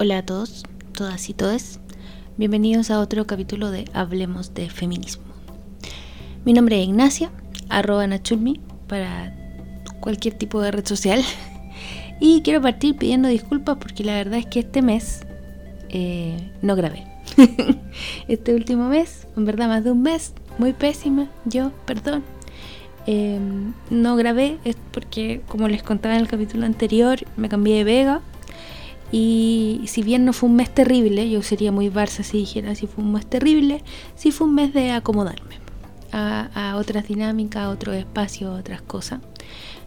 Hola a todos, todas y todes. Bienvenidos a otro capítulo de Hablemos de Feminismo. Mi nombre es Ignacia, arroba Nachulmi para cualquier tipo de red social. Y quiero partir pidiendo disculpas porque la verdad es que este mes eh, no grabé. este último mes, en verdad más de un mes, muy pésima, yo, perdón. Em, no grabé es porque, como les contaba en el capítulo anterior, me cambié de Vega. Y si bien no fue un mes terrible, yo sería muy Barça si dijera si fue un mes terrible, sí fue un mes de acomodarme a, otras dinámicas, a otros espacios, a otras cosas.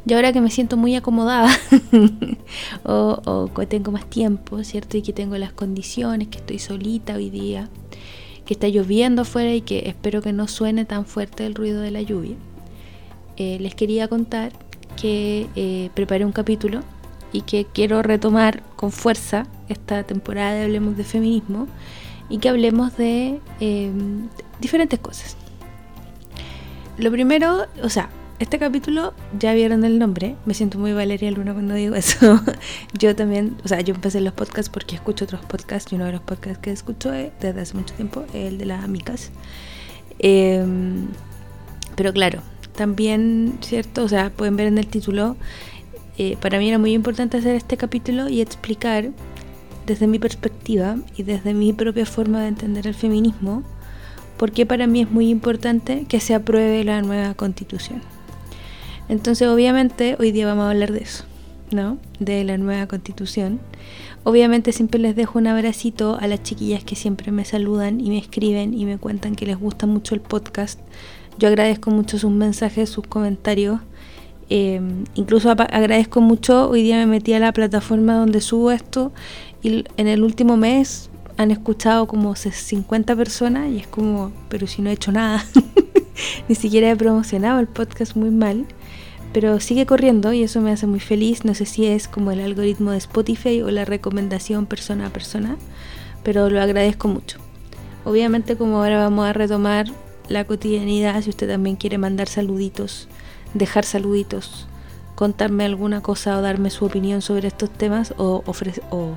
Y ahora que me siento muy acomodada o, que tengo más tiempo, ¿cierto? Y que tengo las condiciones, que estoy solita hoy día, que está lloviendo afuera y que espero que no suene tan fuerte el ruido de la lluvia. Eh, les quería contar que eh, preparé un capítulo y que quiero retomar con fuerza esta temporada de Hablemos de Feminismo y que hablemos de eh, diferentes cosas. Lo primero, o sea, este capítulo, ya vieron el nombre, me siento muy Valeria Luna cuando digo eso. yo también, o sea, yo empecé los podcasts porque escucho otros podcasts y uno de los podcasts que escucho desde hace mucho tiempo es el de las amigas. Em, pero claro, también, ¿cierto? O sea, pueden ver en el título, eh, para mí era muy importante hacer este capítulo y explicar desde mi perspectiva y desde mi propia forma de entender el feminismo, por qué para mí es muy importante que se apruebe la nueva constitución. Entonces, obviamente, hoy día vamos a hablar de eso, ¿no? De la nueva constitución. Obviamente siempre les dejo un abracito a las chiquillas que siempre me saludan y me escriben y me cuentan que les gusta mucho el podcast. Yo agradezco mucho sus mensajes, sus comentarios. Em, incluso agradezco mucho, hoy día me metí a la plataforma donde subo esto y en el último mes han escuchado como 50 personas y es como, pero si no he hecho nada, ni siquiera he promocionado el podcast muy mal pero sigue corriendo y eso me hace muy feliz. No sé si es como el algoritmo de Spotify o la recomendación persona a persona, pero lo agradezco mucho. Obviamente como ahora vamos a retomar la cotidianidad, si usted también quiere mandar saluditos, dejar saluditos, contarme alguna cosa o darme su opinión sobre estos temas o, o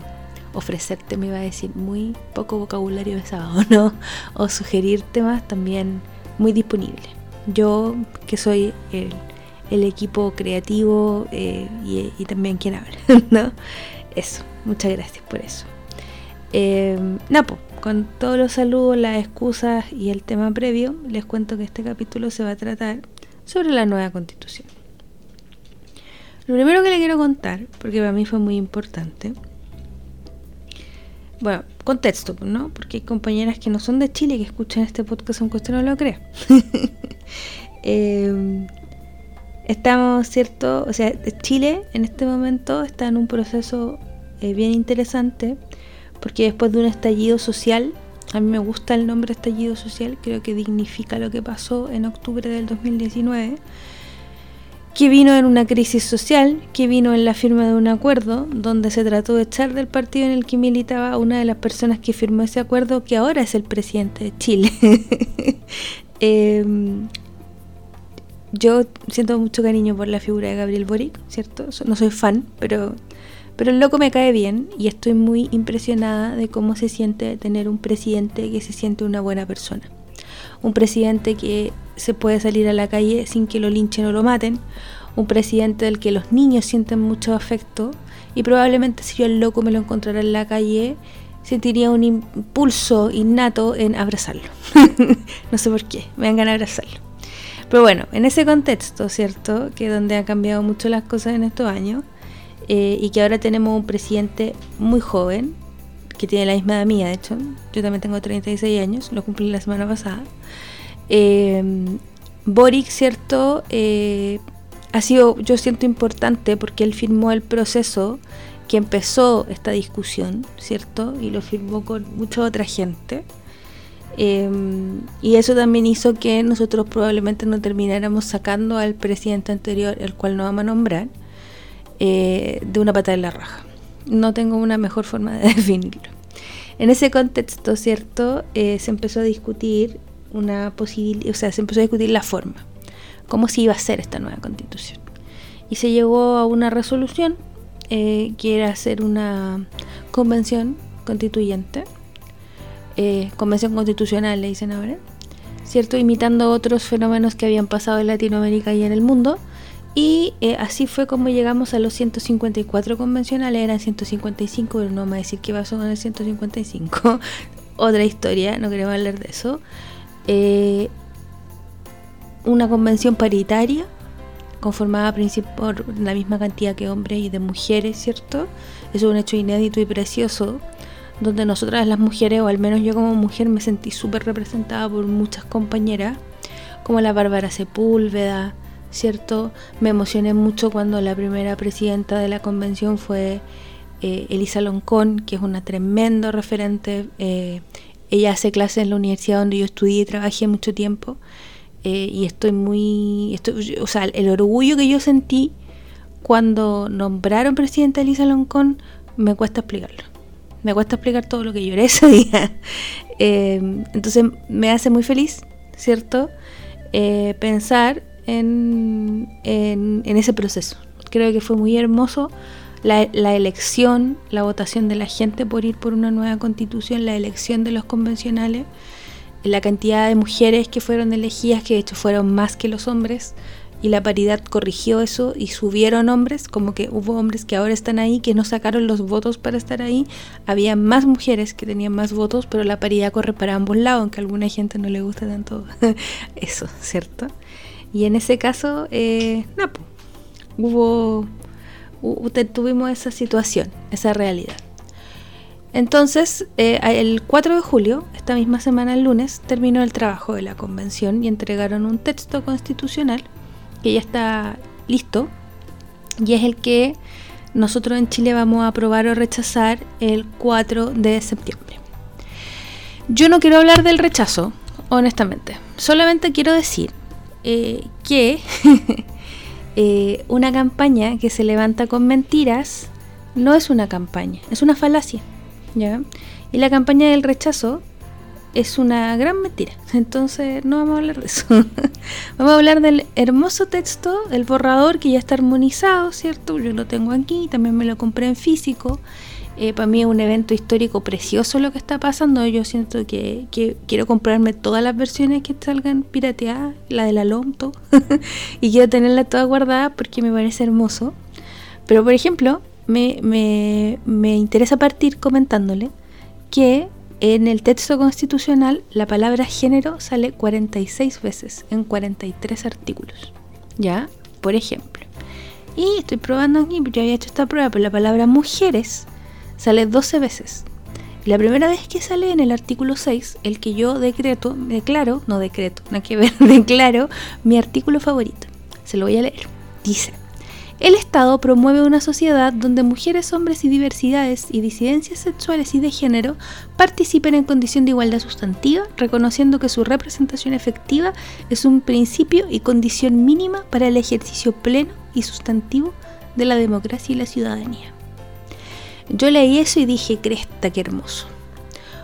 ofrecerte, me iba a decir, muy poco vocabulario de sábado, ¿no? O sugerir temas también muy disponible. Yo, que soy el el equipo creativo eh, y, también quien habla, ¿no? Eso, muchas gracias por eso. Eh, Napo, con todos los saludos, las excusas y el tema previo, les cuento que este capítulo se va a tratar sobre la nueva constitución. Lo primero que le quiero contar, porque para mí fue muy importante, bueno, contexto, ¿no? Porque hay compañeras que no son de Chile que escuchan este podcast aunque usted no lo crea. eh, Estamos, ¿cierto? O sea, Chile en este momento está en un proceso eh, bien interesante porque después de un estallido social, a mí me gusta el nombre estallido social, creo que dignifica lo que pasó en octubre del 2019, que vino en una crisis social, que vino en la firma de un acuerdo donde se trató de echar del partido en el que militaba una de las personas que firmó ese acuerdo, que ahora es el presidente de Chile. eh, yo siento mucho cariño por la figura de Gabriel Boric, ¿cierto? No soy fan, pero, pero el loco me cae bien y estoy muy impresionada de cómo se siente tener un presidente que se siente una buena persona. Un presidente que se puede salir a la calle sin que lo linchen o lo maten. Un presidente del que los niños sienten mucho afecto. Y probablemente si yo el loco me lo encontrara en la calle, sentiría un impulso innato en abrazarlo. no sé por qué, me dan a abrazarlo. Pero bueno, en ese contexto, ¿cierto? Que donde han cambiado mucho las cosas en estos años eh, y que ahora tenemos un presidente muy joven, que tiene la misma edad mía, de hecho, yo también tengo 36 años, lo cumplí la semana pasada. Eh, Boric, ¿cierto? Eh, ha sido, yo siento importante porque él firmó el proceso que empezó esta discusión, ¿cierto? Y lo firmó con mucha otra gente. Em, y eso también hizo que nosotros probablemente no termináramos sacando al presidente anterior, el cual no vamos a nombrar, eh, de una pata de la raja. No tengo una mejor forma de definirlo. En ese contexto, ¿cierto? Eh, se empezó a discutir una posibilidad, o sea, se empezó a discutir la forma, cómo se iba a hacer esta nueva constitución. Y se llegó a una resolución eh, quiere hacer una convención constituyente, eh, convención constitucional le dicen ahora, ¿cierto? Imitando otros fenómenos que habían pasado en Latinoamérica y en el mundo. Y eh, así fue como llegamos a los 154 convencionales, eran 155, pero no vamos a decir qué pasó con el 155. Otra historia, no queremos hablar de eso. Eh, una convención paritaria, conformada por la misma cantidad que hombres y de mujeres, ¿cierto? Eso es un hecho inédito y precioso, donde nosotras las mujeres, o al menos yo como mujer, me sentí súper representada por muchas compañeras, como la Bárbara Sepúlveda, ¿cierto? Me emocioné mucho cuando la primera presidenta de la convención fue eh, Elisa Loncón, que es una tremenda referente. Eh, ella hace clases en la universidad donde yo estudié y trabajé mucho tiempo. Eh, y estoy muy. o sea, el orgullo que yo sentí cuando nombraron presidenta Elisa Loncón me cuesta explicarlo. Me cuesta explicar todo lo que lloré ese día. entonces me hace muy feliz, ¿cierto? pensar en, ese proceso. Creo que fue muy hermoso la, la, elección, la votación de la gente por ir por una nueva constitución, la elección de los convencionales, la cantidad de mujeres que fueron elegidas, que de hecho fueron más que los hombres, y la paridad corrigió eso y subieron hombres, como que hubo hombres que ahora están ahí, que no sacaron los votos para estar ahí, había más mujeres que tenían más votos, pero la paridad corre para ambos lados, aunque a alguna gente no le gusta tanto eso, ¿cierto? Y en ese caso, eh, hubo, tuvimos esa situación, esa realidad. Entonces, eh, el 4 de julio, esta misma semana, el lunes, terminó el trabajo de la convención y entregaron un texto constitucional que ya está listo y es el que nosotros en Chile vamos a aprobar o rechazar el 4 de septiembre. Yo no quiero hablar del rechazo, honestamente. Solamente quiero decir eh, que eh, una campaña que se levanta con mentiras no es una campaña, es una falacia. ¿ya? Y la campaña del rechazo es una gran mentira. Entonces no vamos a hablar de eso. vamos a hablar del hermoso texto, el borrador que ya está armonizado, ¿cierto? Yo lo tengo aquí, también me lo compré en físico. Eh, para mí es un evento histórico precioso lo que está pasando. Yo siento que, quiero comprarme todas las versiones que salgan pirateadas, la de la Lomto, y quiero tenerla toda guardada porque me parece hermoso. Pero, por ejemplo, me, me interesa partir comentándole que en el texto constitucional la palabra género sale 46 veces en 43 artículos. ¿Ya? Por ejemplo. Y estoy probando aquí, yo había hecho esta prueba, pero la palabra mujeres sale 12 veces. La primera vez que sale en el artículo 6, el que yo decreto, declaro, no decreto, no que ver, declaro mi artículo favorito. Se lo voy a leer. Dice, el Estado promueve una sociedad donde mujeres, hombres y diversidades y disidencias sexuales y de género participen en condición de igualdad sustantiva, reconociendo que su representación efectiva es un principio y condición mínima para el ejercicio pleno y sustantivo de la democracia y la ciudadanía. Yo leí eso y dije, cresta, qué hermoso.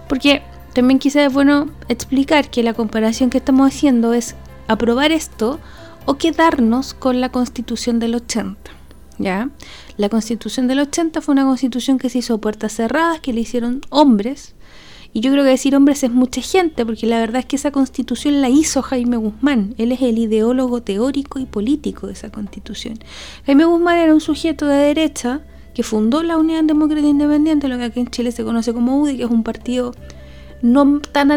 Porque también quizás es bueno explicar que la comparación que estamos haciendo es aprobar esto o quedarnos con la constitución del 80. ¿Ya? La constitución del 80 fue una constitución que se hizo puertas cerradas, que le hicieron hombres. Y yo creo que decir hombres es mucha gente, porque la verdad es que esa constitución la hizo Jaime Guzmán. Él es el ideólogo teórico y político de esa constitución. Jaime Guzmán era un sujeto de derecha que fundó la Unidad Democrática Independiente, lo que aquí en Chile se conoce como UDI, que es un partido no tan...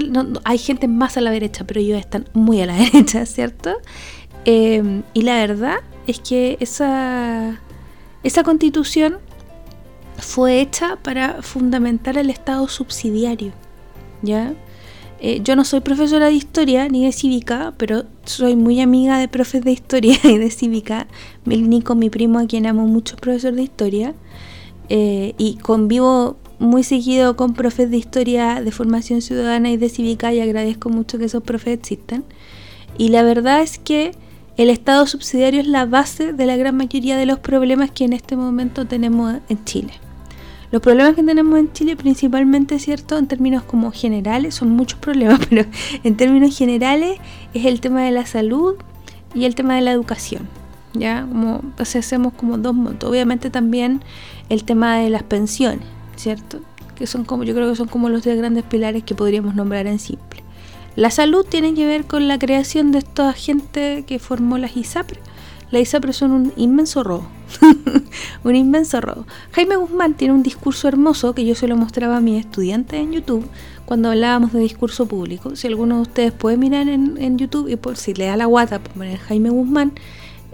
hay gente más a la derecha, pero ellos están muy a la derecha, ¿cierto? Em, y la verdad es que esa, esa constitución fue hecha para fundamentar el Estado subsidiario, ¿ya? Eh, yo no soy profesora de historia ni de cívica, pero soy muy amiga de profes de historia y de cívica. Nico, mi primo, a quien amo mucho, profesor de historia. Eh, y convivo muy seguido con profes de historia de formación ciudadana y de cívica y agradezco mucho que esos profes existan. Y la verdad es que el Estado subsidiario es la base de la gran mayoría de los problemas que en este momento tenemos en Chile. Los problemas que tenemos en Chile principalmente, ¿cierto? En términos como generales, son muchos problemas, pero en términos generales es el tema de la salud y el tema de la educación, ¿ya? Como hacemos como dos montos. Obviamente también el tema de las pensiones, ¿cierto? Que son como, yo creo que son como los tres grandes pilares que podríamos nombrar en simple. La salud tiene que ver con la creación de esta gente que formó las ISAPRE. Las ISAPRE son un inmenso robo. un inmenso robo. Jaime Guzmán tiene un discurso hermoso que yo se lo mostraba a mis estudiantes en YouTube cuando hablábamos de discurso público. Si alguno de ustedes puede mirar en, YouTube y por si le da la guata, poner Jaime Guzmán,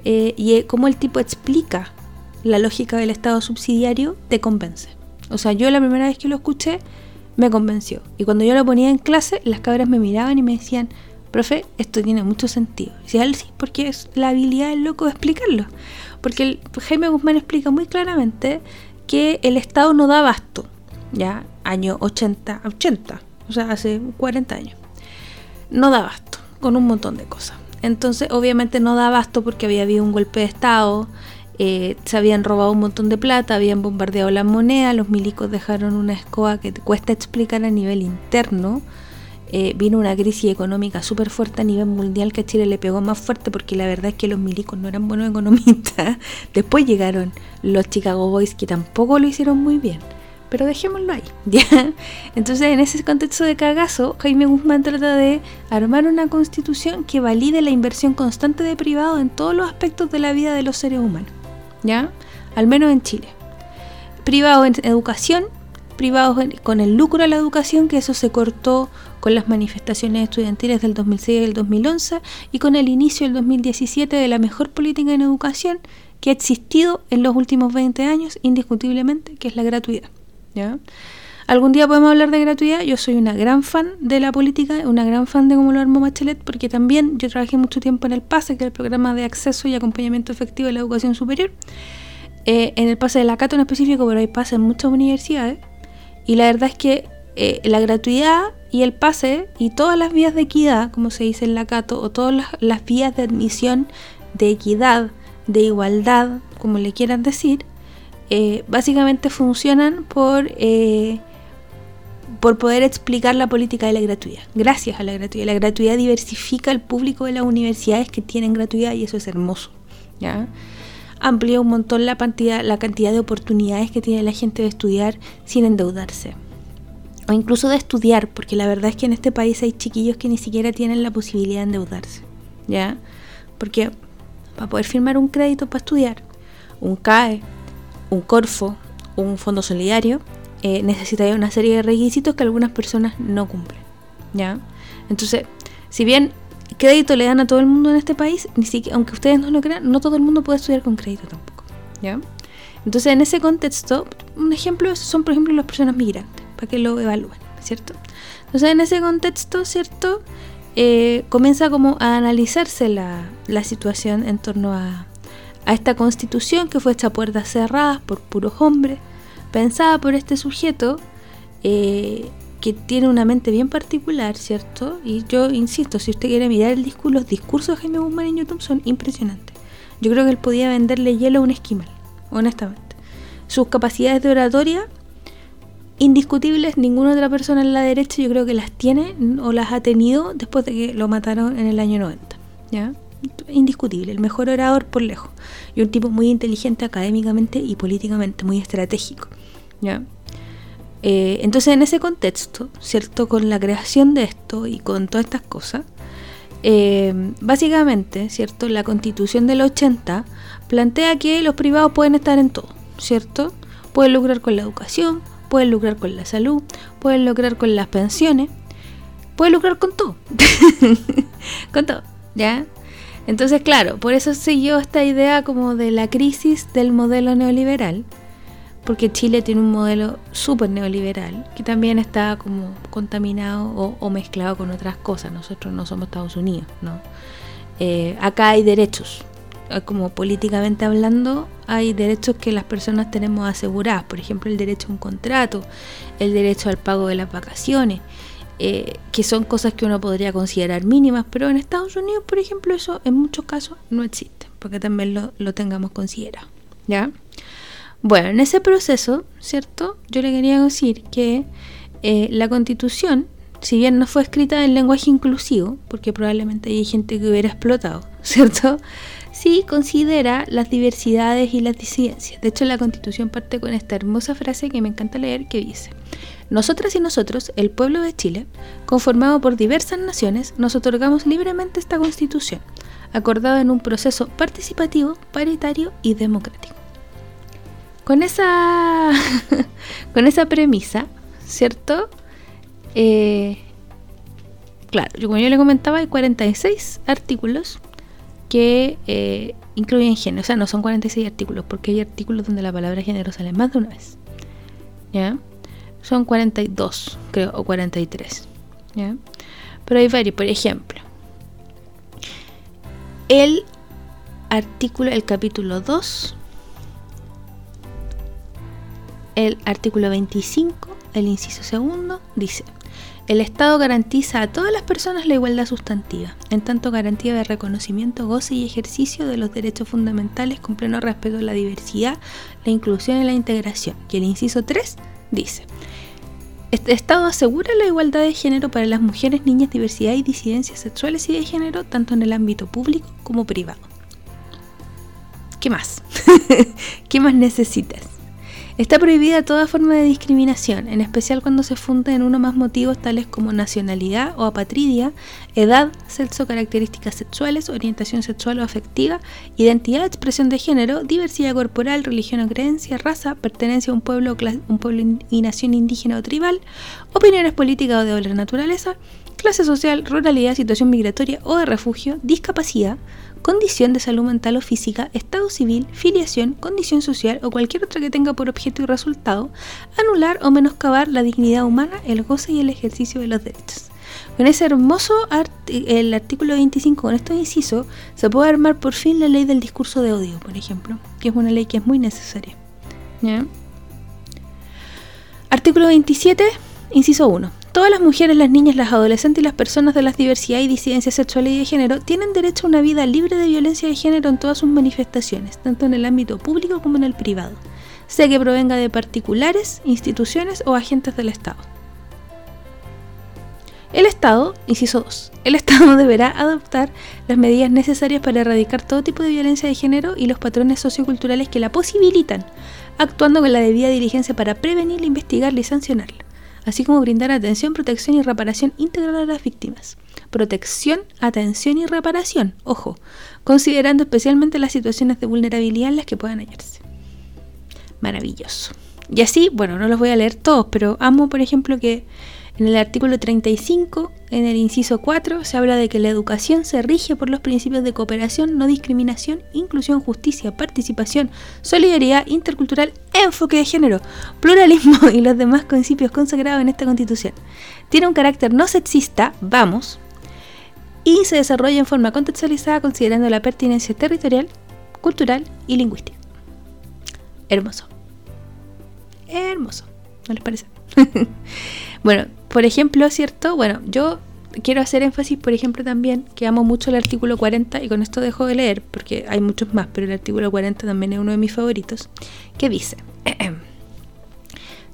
eh, y cómo el tipo explica la lógica del Estado subsidiario, te convence. O sea, yo la primera vez que lo escuché me convenció. Y cuando yo lo ponía en clase, las cabras me miraban y me decían, profe, esto tiene mucho sentido. Y decía, sí, porque es la habilidad del loco de explicarlo. Porque Jaime Guzmán explica muy claramente que el Estado no da abasto, ya, año 80, 80, o sea, hace 40 años. No da abasto, con un montón de cosas. Entonces, obviamente no da abasto porque había habido un golpe de Estado, eh, se habían robado un montón de plata, habían bombardeado la moneda, los milicos dejaron una escoba que cuesta explicar a nivel interno. Eh, vino una crisis económica súper fuerte a nivel mundial que a Chile le pegó más fuerte porque la verdad es que los milicos no eran buenos economistas. Después llegaron los Chicago Boys que tampoco lo hicieron muy bien. Pero dejémoslo ahí, ¿ya? Entonces, en ese contexto de cagazo, Jaime Guzmán trata de armar una constitución que valide la inversión constante de privado en todos los aspectos de la vida de los seres humanos. ¿ya? Al menos en Chile. Privado en educación, privados con el lucro a la educación, que eso se cortó con las manifestaciones estudiantiles del 2006 y el 2011, y con el inicio del 2017 de la mejor política en educación que ha existido en los últimos 20 años, indiscutiblemente, que es la gratuidad. ¿ya? Algún día podemos hablar de gratuidad. Yo soy una gran fan de la política, una gran fan de cómo lo armó Machelet, porque también yo trabajé mucho tiempo en el PASE, que es el programa de acceso y acompañamiento efectivo de la educación superior. Eh, en el PASE de la Cato en específico, pero hay PASE en muchas universidades. Y la verdad es que eh, la gratuidad y el PASE y todas las vías de equidad, como se dice en la Cato, o todas las, vías de admisión de equidad, de igualdad, como le quieran decir, eh, básicamente funcionan por por poder explicar la política de la gratuidad. Gracias a la gratuidad. La gratuidad diversifica el público de las universidades que tienen gratuidad y eso es hermoso. ¿ya? Amplía un montón la cantidad, de oportunidades que tiene la gente de estudiar sin endeudarse. O incluso de estudiar, porque la verdad es que en este país hay chiquillos que ni siquiera tienen la posibilidad de endeudarse. ¿Ya? Porque para poder firmar un crédito para estudiar, un CAE, un Corfo, un fondo solidario, eh, una serie de requisitos que algunas personas no cumplen. ¿ya? Entonces, si bien crédito le dan a todo el mundo en este país, ni siquiera, aunque ustedes no lo crean, no todo el mundo puede estudiar con crédito tampoco. ¿ya? Entonces, en ese contexto, un ejemplo son, por ejemplo, las personas migrantes, para que lo evalúen, ¿cierto? Entonces, en ese contexto, ¿cierto? Eh, comienza como a analizarse la, la situación en torno a, a esta constitución que fue hecha a puertas cerradas por puros hombres, pensada por este sujeto eh, que tiene una mente bien particular, ¿cierto? Y yo insisto, si usted quiere mirar el discurso, los discursos de Jaime Guzmán en YouTube son impresionantes. Yo creo que él podía venderle hielo a un esquimal, honestamente. Sus capacidades de oratoria, indiscutibles, ninguna otra persona en la derecha yo creo que las tiene o las ha tenido después de que lo mataron en el año 90, ¿ya? indiscutible, el mejor orador por lejos. Y un tipo muy inteligente académicamente y políticamente, muy estratégico. ¿ya? Eh, entonces, en ese contexto, ¿cierto? Con la creación de esto y con todas estas cosas, eh, básicamente, ¿cierto? La constitución del 80 plantea que los privados pueden estar en todo, ¿cierto? Pueden lucrar con la educación, pueden lucrar con la salud, pueden lucrar con las pensiones, pueden lucrar con todo. con todo, ¿ya? Entonces, claro, por eso siguió esta idea como de la crisis del modelo neoliberal, porque Chile tiene un modelo súper neoliberal que también está como contaminado o, mezclado con otras cosas. Nosotros no somos Estados Unidos, ¿no? Eh, acá hay derechos, como políticamente hablando, hay derechos que las personas tenemos asegurados, por ejemplo, el derecho a un contrato, el derecho al pago de las vacaciones, eh, que son cosas que uno podría considerar mínimas, pero en Estados Unidos, por ejemplo, eso en muchos casos no existe, porque también lo, lo tengamos considerado. ¿Ya? Bueno, en ese proceso, ¿cierto? Yo le quería decir que eh, la constitución, si bien no fue escrita en lenguaje inclusivo, porque probablemente hay gente que hubiera explotado, ¿cierto? Sí considera las diversidades y las disidencias. De hecho, la Constitución parte con esta hermosa frase que me encanta leer que dice, nosotras y nosotros, el pueblo de Chile, conformado por diversas naciones, nos otorgamos libremente esta Constitución, acordada en un proceso participativo, paritario y democrático. Con esa, con esa premisa, ¿cierto? Eh, claro, como yo le comentaba, hay 46 artículos que eh, incluyen género. O sea, no son 46 artículos, porque hay artículos donde la palabra género sale más de una vez. ¿Ya? Son 42, creo, o 43. ¿Ya? Pero hay varios, por ejemplo. El artículo, el capítulo 2, el artículo 25, el inciso segundo, dice el Estado garantiza a todas las personas la igualdad sustantiva, en tanto garantía de reconocimiento, goce y ejercicio de los derechos fundamentales con pleno respeto a la diversidad, la inclusión y la integración. Y el inciso 3 dice, este Estado asegura la igualdad de género para las mujeres, niñas, diversidad y disidencias sexuales y de género, tanto en el ámbito público como privado. ¿Qué más? ¿Qué más necesitas? Está prohibida toda forma de discriminación, en especial cuando se funde en uno más motivos tales como nacionalidad o apatridia, edad, sexo, características sexuales, orientación sexual o afectiva, identidad, expresión de género, diversidad corporal, religión o creencia, raza, pertenencia a un pueblo, un pueblo y nación indígena o tribal, opiniones políticas o de doble naturaleza, clase social, ruralidad, situación migratoria o de refugio, discapacidad, condición de salud mental o física, estado civil, filiación, condición social o cualquier otra que tenga por objeto y resultado anular o menoscabar la dignidad humana, el goce y el ejercicio de los derechos. Con ese hermoso el artículo 25, con estos incisos, se puede armar por fin la ley del discurso de odio, por ejemplo, que es una ley que es muy necesaria. Artículo 27, inciso 1. Todas las mujeres, las niñas, las adolescentes y las personas de las diversidades y disidencias sexuales y de género tienen derecho a una vida libre de violencia de género en todas sus manifestaciones, tanto en el ámbito público como en el privado, sea que provenga de particulares, instituciones o agentes del Estado. El Estado, inciso 2, el Estado deberá adoptar las medidas necesarias para erradicar todo tipo de violencia de género y los patrones socioculturales que la posibilitan, actuando con la debida diligencia para prevenirla, investigarla y sancionarla así como brindar atención, protección y reparación integral a las víctimas. Protección, atención y reparación, ojo, considerando especialmente las situaciones de vulnerabilidad en las que puedan hallarse. Maravilloso. Y así, bueno, no los voy a leer todos, pero amo, por ejemplo, que en el artículo 35, en el inciso 4, se habla de que la educación se rige por los principios de cooperación, no discriminación, inclusión, justicia, participación, solidaridad intercultural, enfoque de género, pluralismo y los demás principios consagrados en esta constitución. Tiene un carácter no sexista, vamos, y se desarrolla en forma contextualizada considerando la pertinencia territorial, cultural y lingüística. Hermoso. Hermoso. ¿No les parece? bueno, por ejemplo, ¿cierto? Bueno, yo quiero hacer énfasis, por ejemplo, también que amo mucho el artículo 40 y con esto dejo de leer porque hay muchos más, pero el artículo 40 también es uno de mis favoritos, que dice,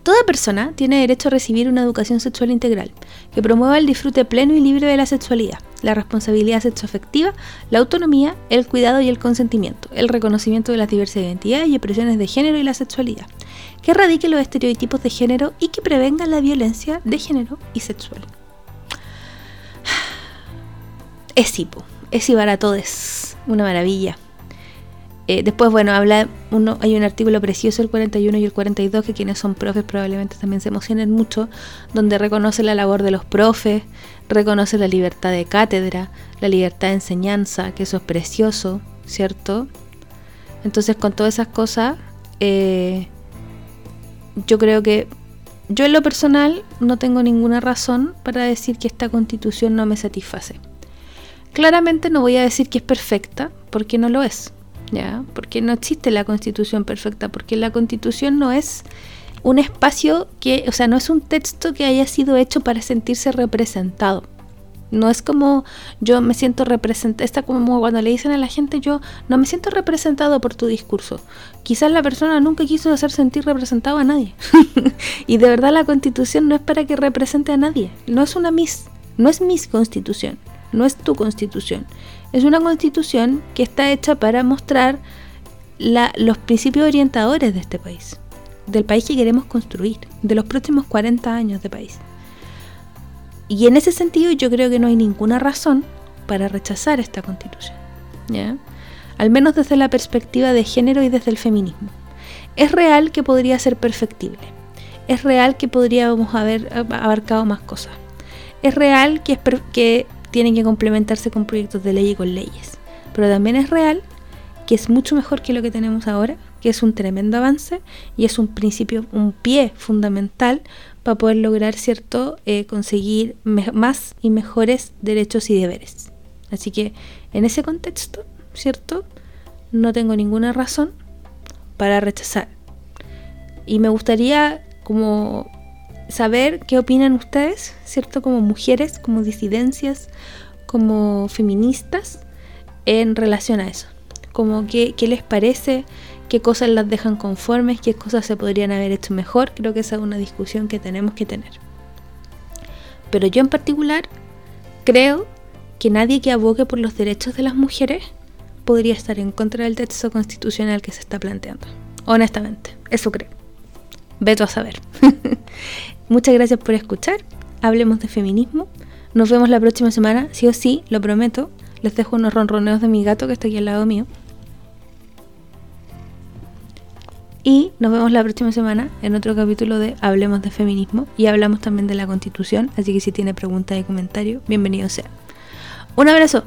Toda persona tiene derecho a recibir una educación sexual integral que promueva el disfrute pleno y libre de la sexualidad, la responsabilidad sexoafectiva, la autonomía, el cuidado y el consentimiento, el reconocimiento de las diversas identidades y expresiones de género y la sexualidad, que erradique los estereotipos de género y que prevenga la violencia de género y sexual. Es hipo, es para todos, una maravilla. Eh, después, bueno, habla uno, hay un artículo precioso, el 41 y el 42, que quienes son profes probablemente también se emocionen mucho, donde reconoce la labor de los profes, reconoce la libertad de cátedra, la libertad de enseñanza, que eso es precioso, ¿cierto? Entonces, con todas esas cosas, eh, yo creo que yo en lo personal no tengo ninguna razón para decir que esta constitución no me satisface. Claramente no voy a decir que es perfecta, porque no lo es, Porque no existe la constitución perfecta, porque la constitución no es un espacio que, o sea, no es un texto que haya sido hecho para sentirse representado. No es como yo me siento representado, está como cuando le dicen a la gente yo no me siento representado por tu discurso. Quizás la persona nunca quiso hacer sentir representado a nadie. y de verdad la constitución no es para que represente a nadie. No es una mis, no es mis constitución, no es tu constitución. Es una constitución que está hecha para mostrar los principios orientadores de este país, del país que queremos construir, de los próximos 40 años de país. Y en ese sentido yo creo que no hay ninguna razón para rechazar esta constitución. ¿ya? Al menos desde la perspectiva de género y desde el feminismo. Es real que podría ser perfectible. Es real que podríamos haber abarcado más cosas. Es real que tienen que complementarse con proyectos de ley y con leyes. Pero también es real que es mucho mejor que lo que tenemos ahora, que es un tremendo avance y es un principio, un pie fundamental para poder lograr, ¿cierto?, eh, conseguir más y mejores derechos y deberes. Así que en ese contexto, ¿cierto?, no tengo ninguna razón para rechazar. Y me gustaría como saber qué opinan ustedes, ¿cierto? Como mujeres, como disidencias, como feministas, en relación a eso. Como qué, qué les parece, qué cosas las dejan conformes, qué cosas se podrían haber hecho mejor. Creo que esa es una discusión que tenemos que tener. Pero yo en particular creo que nadie que abogue por los derechos de las mujeres podría estar en contra del texto constitucional que se está planteando. Honestamente, eso creo. Veto a saber. Muchas gracias por escuchar. Hablemos de feminismo. Nos vemos la próxima semana, sí o sí, lo prometo. Les dejo unos ronroneos de mi gato que está aquí al lado mío. Y nos vemos la próxima semana en otro capítulo de Hablemos de Feminismo y hablamos también de la Constitución, así que si tiene preguntas y comentarios, bienvenido sea. Un abrazo.